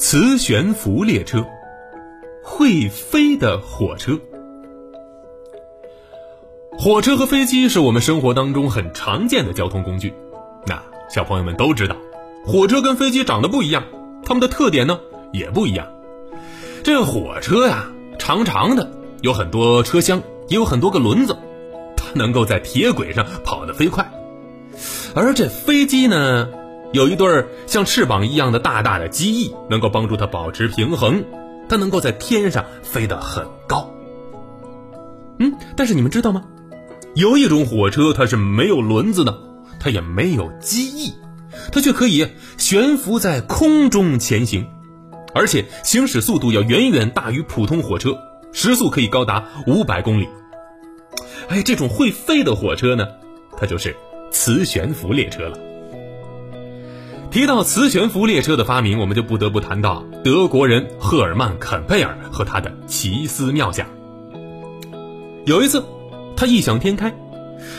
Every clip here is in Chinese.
磁悬浮列车，会飞的火车。火车和飞机是我们生活当中很常见的交通工具。那小朋友们都知道，火车跟飞机长得不一样，它们的特点呢也不一样。这火车呀，长长的，有很多车厢，也有很多个轮子，它能够在铁轨上跑得飞快。而这飞机呢？有一对儿像翅膀一样的大大的机翼，能够帮助它保持平衡，它能够在天上飞得很高。嗯，但是你们知道吗？有一种火车它是没有轮子的，它也没有机翼，它却可以悬浮在空中前行，而且行驶速度要远远大于普通火车，时速可以高达五百公里。哎，这种会飞的火车呢，它就是磁悬浮列车了。提到磁悬浮列车的发明，我们就不得不谈到德国人赫尔曼·肯佩尔和他的奇思妙想。有一次，他异想天开，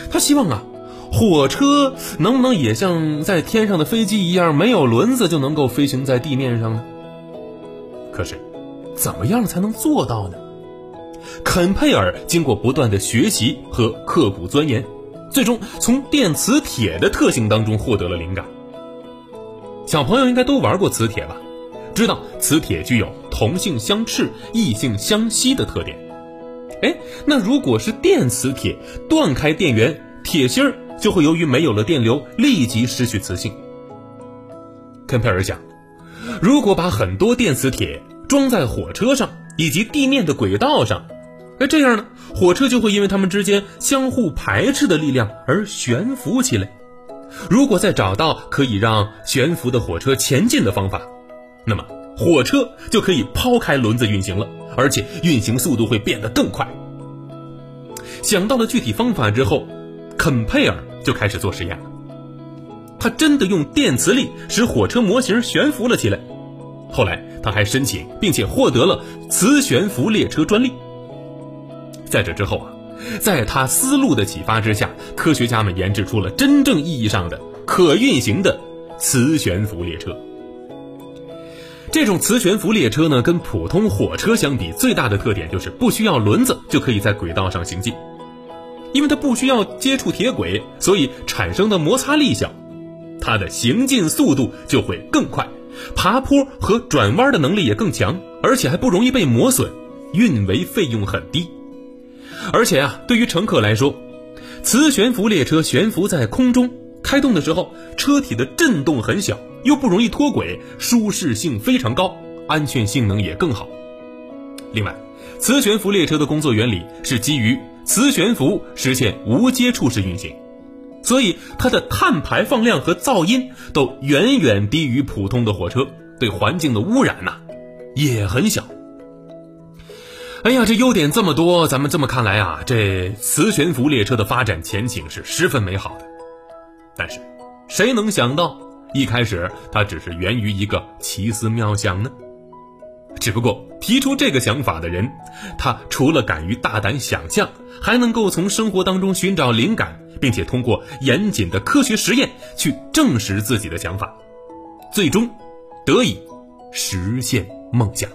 他希望啊，火车能不能也像在天上的飞机一样，没有轮子就能够飞行在地面上呢？可是，怎么样才能做到呢？肯佩尔经过不断的学习和刻苦钻研，最终从电磁铁的特性当中获得了灵感。小朋友应该都玩过磁铁吧？知道磁铁具有同性相斥、异性相吸的特点。哎，那如果是电磁铁，断开电源，铁芯儿就会由于没有了电流，立即失去磁性。肯佩尔想，如果把很多电磁铁装在火车上以及地面的轨道上，那这样呢，火车就会因为它们之间相互排斥的力量而悬浮起来。如果再找到可以让悬浮的火车前进的方法，那么火车就可以抛开轮子运行了，而且运行速度会变得更快。想到了具体方法之后，肯佩尔就开始做实验了。他真的用电磁力使火车模型悬浮了起来。后来他还申请并且获得了磁悬浮列车专利。在这之后啊。在他思路的启发之下，科学家们研制出了真正意义上的可运行的磁悬浮列车。这种磁悬浮列车呢，跟普通火车相比，最大的特点就是不需要轮子就可以在轨道上行进。因为它不需要接触铁轨，所以产生的摩擦力小，它的行进速度就会更快，爬坡和转弯的能力也更强，而且还不容易被磨损，运维费用很低。而且啊，对于乘客来说，磁悬浮列车悬浮在空中，开动的时候，车体的震动很小，又不容易脱轨，舒适性非常高，安全性能也更好。另外，磁悬浮列车的工作原理是基于磁悬浮实现无接触式运行，所以它的碳排放量和噪音都远远低于普通的火车，对环境的污染呐也很小。哎呀，这优点这么多，咱们这么看来啊，这磁悬浮列车的发展前景是十分美好的。但是，谁能想到一开始它只是源于一个奇思妙想呢？只不过提出这个想法的人，他除了敢于大胆想象，还能够从生活当中寻找灵感，并且通过严谨的科学实验去证实自己的想法，最终得以实现梦想。